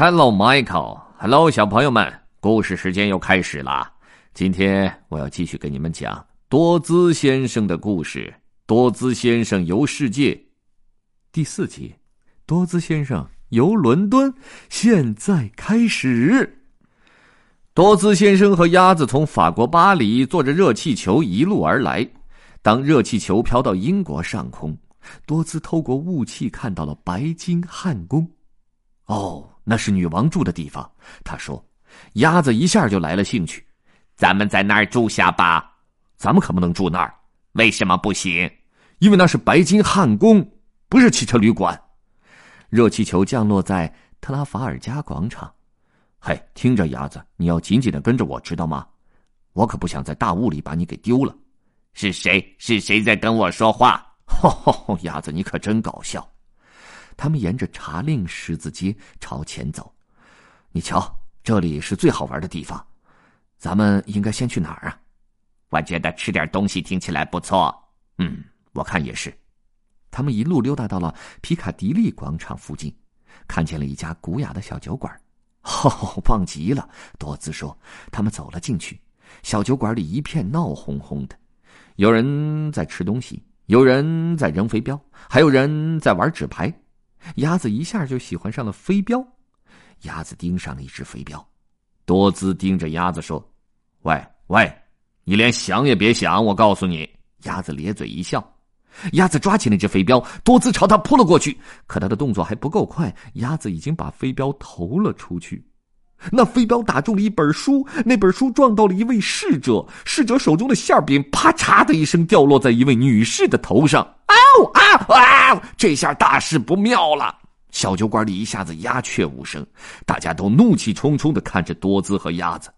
Hello, Michael. Hello，小朋友们，故事时间又开始了。今天我要继续给你们讲多兹先生的故事，《多兹先生游世界》第四集，《多兹先生游伦敦》现在开始。多兹先生和鸭子从法国巴黎坐着热气球一路而来。当热气球飘到英国上空，多兹透过雾气看到了白金汉宫。哦，那是女王住的地方。他说：“鸭子一下就来了兴趣，咱们在那儿住下吧。咱们可不能住那儿，为什么不行？因为那是白金汉宫，不是汽车旅馆。”热气球降落在特拉法尔加广场。嘿，听着，鸭子，你要紧紧的跟着我，知道吗？我可不想在大雾里把你给丢了。是谁？是谁在跟我说话？吼吼！鸭子，你可真搞笑。他们沿着茶令十字街朝前走。你瞧，这里是最好玩的地方。咱们应该先去哪儿啊？我觉得吃点东西听起来不错。嗯，我看也是。他们一路溜达到了皮卡迪利广场附近，看见了一家古雅的小酒馆。哦，棒极了！多兹说。他们走了进去，小酒馆里一片闹哄哄的。有人在吃东西，有人在扔飞镖，还有人在玩纸牌。鸭子一下就喜欢上了飞镖，鸭子盯上了一只飞镖。多姿盯着鸭子说：“喂喂，你连想也别想！我告诉你。”鸭子咧嘴一笑。鸭子抓起那只飞镖，多姿朝他扑了过去，可他的动作还不够快，鸭子已经把飞镖投了出去。那飞镖打中了一本书，那本书撞到了一位侍者，侍者手中的馅饼啪嚓的一声掉落在一位女士的头上。嗷啊啊！这下大事不妙了，小酒馆里一下子鸦雀无声，大家都怒气冲冲的看着多兹和鸭子。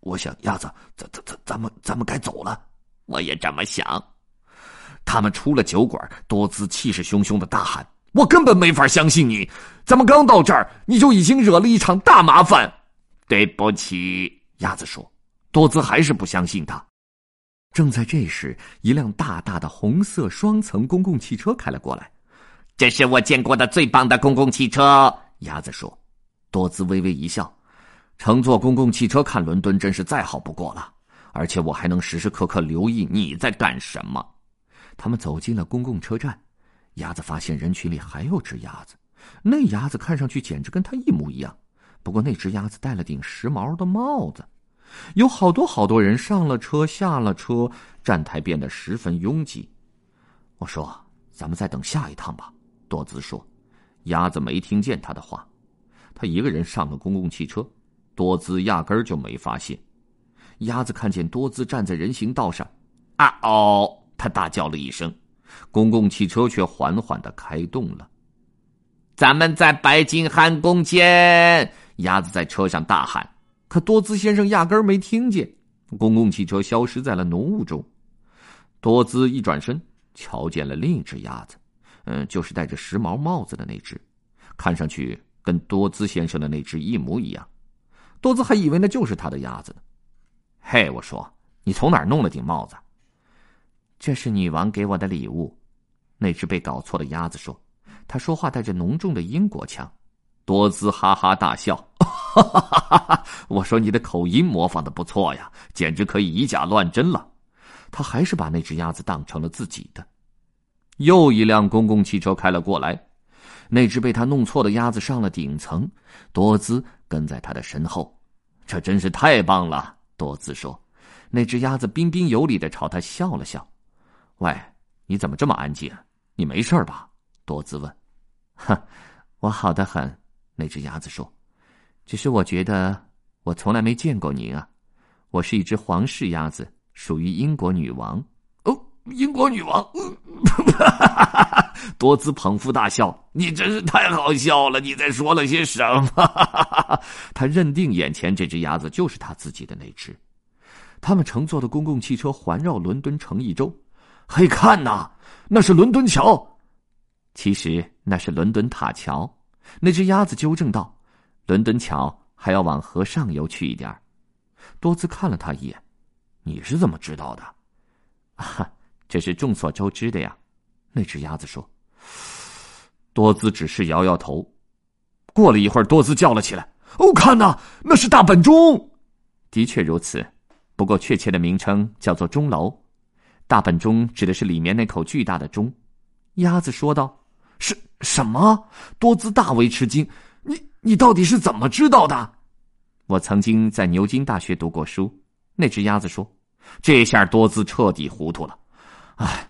我想，鸭子，咱咱咱咱们咱们该走了。我也这么想。他们出了酒馆，多兹气势汹汹的大喊。我根本没法相信你，咱们刚到这儿，你就已经惹了一场大麻烦。对不起，鸭子说。多兹还是不相信他。正在这时，一辆大大的红色双层公共汽车开了过来。这是我见过的最棒的公共汽车，鸭子说。多兹微微一笑，乘坐公共汽车看伦敦真是再好不过了，而且我还能时时刻刻留意你在干什么。他们走进了公共车站。鸭子发现人群里还有只鸭子，那鸭子看上去简直跟它一模一样，不过那只鸭子戴了顶时髦的帽子。有好多好多人上了车，下了车，站台变得十分拥挤。我说：“咱们再等下一趟吧。”多兹说。鸭子没听见他的话，他一个人上了公共汽车，多兹压根儿就没发现。鸭子看见多兹站在人行道上，啊哦！他大叫了一声。公共汽车却缓缓的开动了。咱们在白金汉宫见！鸭子在车上大喊，可多兹先生压根没听见。公共汽车消失在了浓雾中。多兹一转身，瞧见了另一只鸭子，嗯，就是戴着时髦帽子的那只，看上去跟多兹先生的那只一模一样。多兹还以为那就是他的鸭子呢。嘿，我说，你从哪儿弄了顶帽子？这是女王给我的礼物，那只被搞错的鸭子说。他说话带着浓重的英国腔。多兹哈哈大笑，哈哈哈哈我说你的口音模仿的不错呀，简直可以以假乱真了。他还是把那只鸭子当成了自己的。又一辆公共汽车开了过来，那只被他弄错的鸭子上了顶层，多兹跟在他的身后。这真是太棒了，多兹说。那只鸭子彬彬有礼的朝他笑了笑。喂，你怎么这么安静？你没事吧？多兹问。哼，我好的很。那只鸭子说。只是我觉得我从来没见过您啊。我是一只皇室鸭子，属于英国女王。哦，英国女王。多姿捧腹大笑。你真是太好笑了！你在说了些什么？他认定眼前这只鸭子就是他自己的那只。他们乘坐的公共汽车环绕伦敦城一周。嘿，看呐，那是伦敦桥。其实那是伦敦塔桥。那只鸭子纠正道：“伦敦桥还要往河上游去一点多兹看了他一眼：“你是怎么知道的？”“啊，这是众所周知的呀。”那只鸭子说。多兹只是摇摇头：“过了一会儿，多兹叫了起来：“哦，看呐，那是大本钟！”的确如此，不过确切的名称叫做钟楼。大本钟指的是里面那口巨大的钟。鸭子说道：“是什么？”多兹大为吃惊：“你你到底是怎么知道的？”我曾经在牛津大学读过书。那只鸭子说：“这下多兹彻底糊涂了。”哎，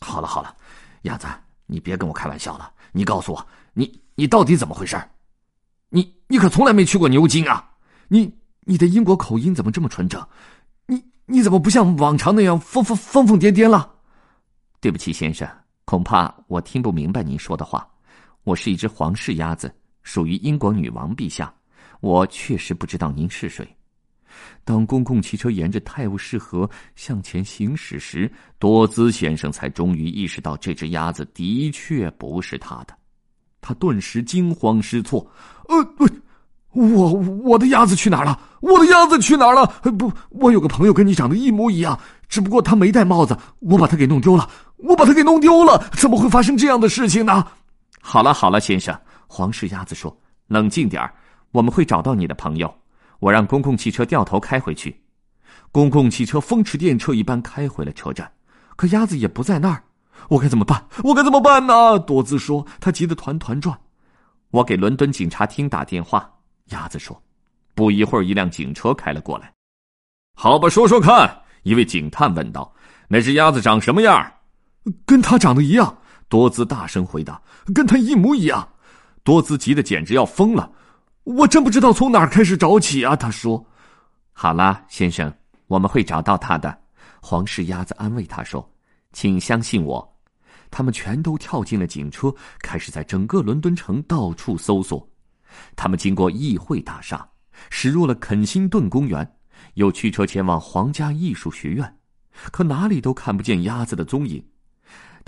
好了好了，鸭子，你别跟我开玩笑了。你告诉我，你你到底怎么回事？你你可从来没去过牛津啊！你你的英国口音怎么这么纯正？你你怎么不像往常那样疯疯疯疯癫癫了？对不起，先生，恐怕我听不明白您说的话。我是一只皇室鸭子，属于英国女王陛下。我确实不知道您是谁。当公共汽车沿着泰晤士河向前行驶时，多兹先生才终于意识到这只鸭子的确不是他的。他顿时惊慌失措：“呃，不，我我的鸭子去哪儿了？我的鸭子去哪儿了？不，我有个朋友跟你长得一模一样，只不过他没戴帽子，我把他给弄丢了。我把它给弄丢了，怎么会发生这样的事情呢？”好了好了，先生，黄氏鸭子说：“冷静点，我们会找到你的朋友。”我让公共汽车掉头开回去，公共汽车风驰电掣一般开回了车站，可鸭子也不在那儿，我该怎么办？我该怎么办呢？多兹说，他急得团团转。我给伦敦警察厅打电话，鸭子说。不一会儿，一辆警车开了过来。好吧，说说看，一位警探问道：“那只鸭子长什么样？”跟他长得一样。多兹大声回答：“跟他一模一样。”多兹急得简直要疯了。我真不知道从哪儿开始找起啊！他说：“好了，先生，我们会找到他的。”黄氏鸭子安慰他说：“请相信我。”他们全都跳进了警车，开始在整个伦敦城到处搜索。他们经过议会大厦，驶入了肯辛顿公园，又驱车前往皇家艺术学院，可哪里都看不见鸭子的踪影。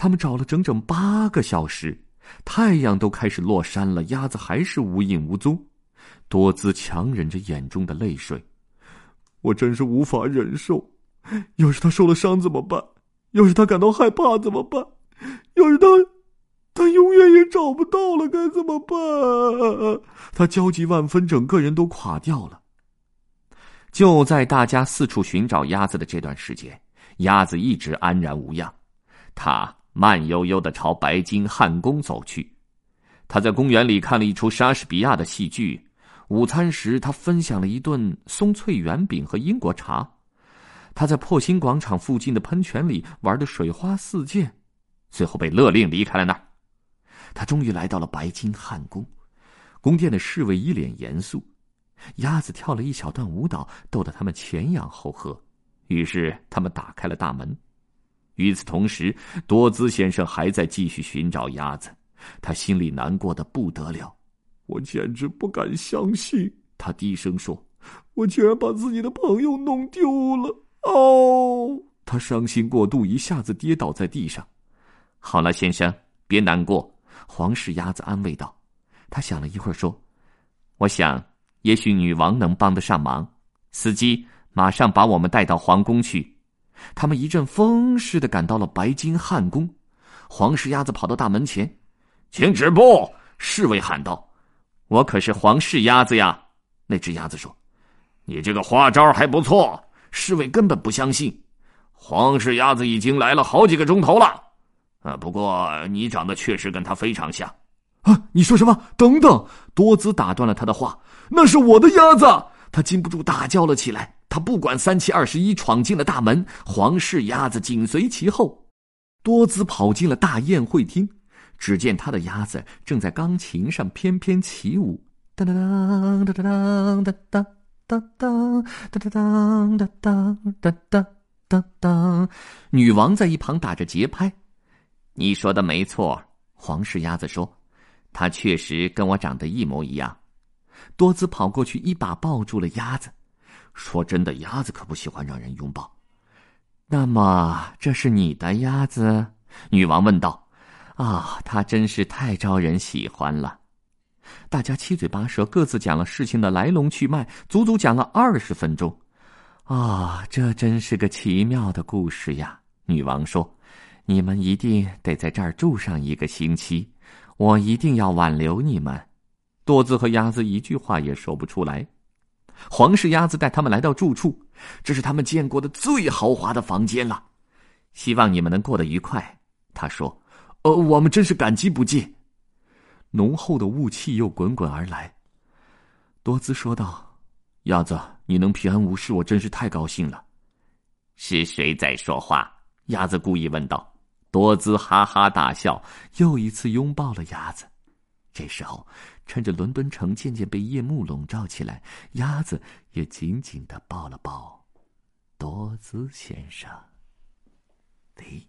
他们找了整整八个小时，太阳都开始落山了，鸭子还是无影无踪。多兹强忍着眼中的泪水，我真是无法忍受。要是他受了伤怎么办？要是他感到害怕怎么办？要是他，他永远也找不到了，该怎么办？他焦急万分，整个人都垮掉了。就在大家四处寻找鸭子的这段时间，鸭子一直安然无恙。他慢悠悠的朝白金汉宫走去。他在公园里看了一出莎士比亚的戏剧。午餐时，他分享了一顿松脆圆饼和英国茶。他在破新广场附近的喷泉里玩的水花四溅，最后被勒令离开了那儿。他终于来到了白金汉宫，宫殿的侍卫一脸严肃。鸭子跳了一小段舞蹈，逗得他们前仰后合。于是他们打开了大门。与此同时，多兹先生还在继续寻找鸭子，他心里难过的不得了。我简直不敢相信，他低声说：“我居然把自己的朋友弄丢了！”哦，他伤心过度，一下子跌倒在地上。好了，先生，别难过。”黄氏鸭子安慰道。他想了一会儿说：“我想，也许女王能帮得上忙。司机，马上把我们带到皇宫去。”他们一阵风似的赶到了白金汉宫。黄氏鸭子跑到大门前，请止步！侍卫喊道。我可是皇室鸭子呀！那只鸭子说：“你这个花招还不错。”侍卫根本不相信。皇室鸭子已经来了好几个钟头了，啊！不过你长得确实跟他非常像。啊！你说什么？等等！多兹打断了他的话：“那是我的鸭子！”他禁不住大叫了起来。他不管三七二十一，闯进了大门。皇室鸭子紧随其后。多兹跑进了大宴会厅。只见他的鸭子正在钢琴上翩翩起舞，当当当当当当当当当当当当当当当当。女王在一旁打着节拍。你说的没错，黄氏鸭子说：“它确实跟我长得一模一样。”多兹跑过去，一把抱住了鸭子。说真的，鸭子可不喜欢让人拥抱。那么，这是你的鸭子？女王问道。啊，他真是太招人喜欢了！大家七嘴八舌，各自讲了事情的来龙去脉，足足讲了二十分钟。啊，这真是个奇妙的故事呀！女王说：“你们一定得在这儿住上一个星期，我一定要挽留你们。”多兹和鸭子一句话也说不出来。皇室鸭子带他们来到住处，这是他们见过的最豪华的房间了。希望你们能过得愉快，他说。呃，我们真是感激不尽。浓厚的雾气又滚滚而来。多兹说道：“鸭子，你能平安无事，我真是太高兴了。”是谁在说话？鸭子故意问道。多兹哈哈大笑，又一次拥抱了鸭子。这时候，趁着伦敦城渐渐被夜幕笼罩起来，鸭子也紧紧的抱了抱多兹先生。喂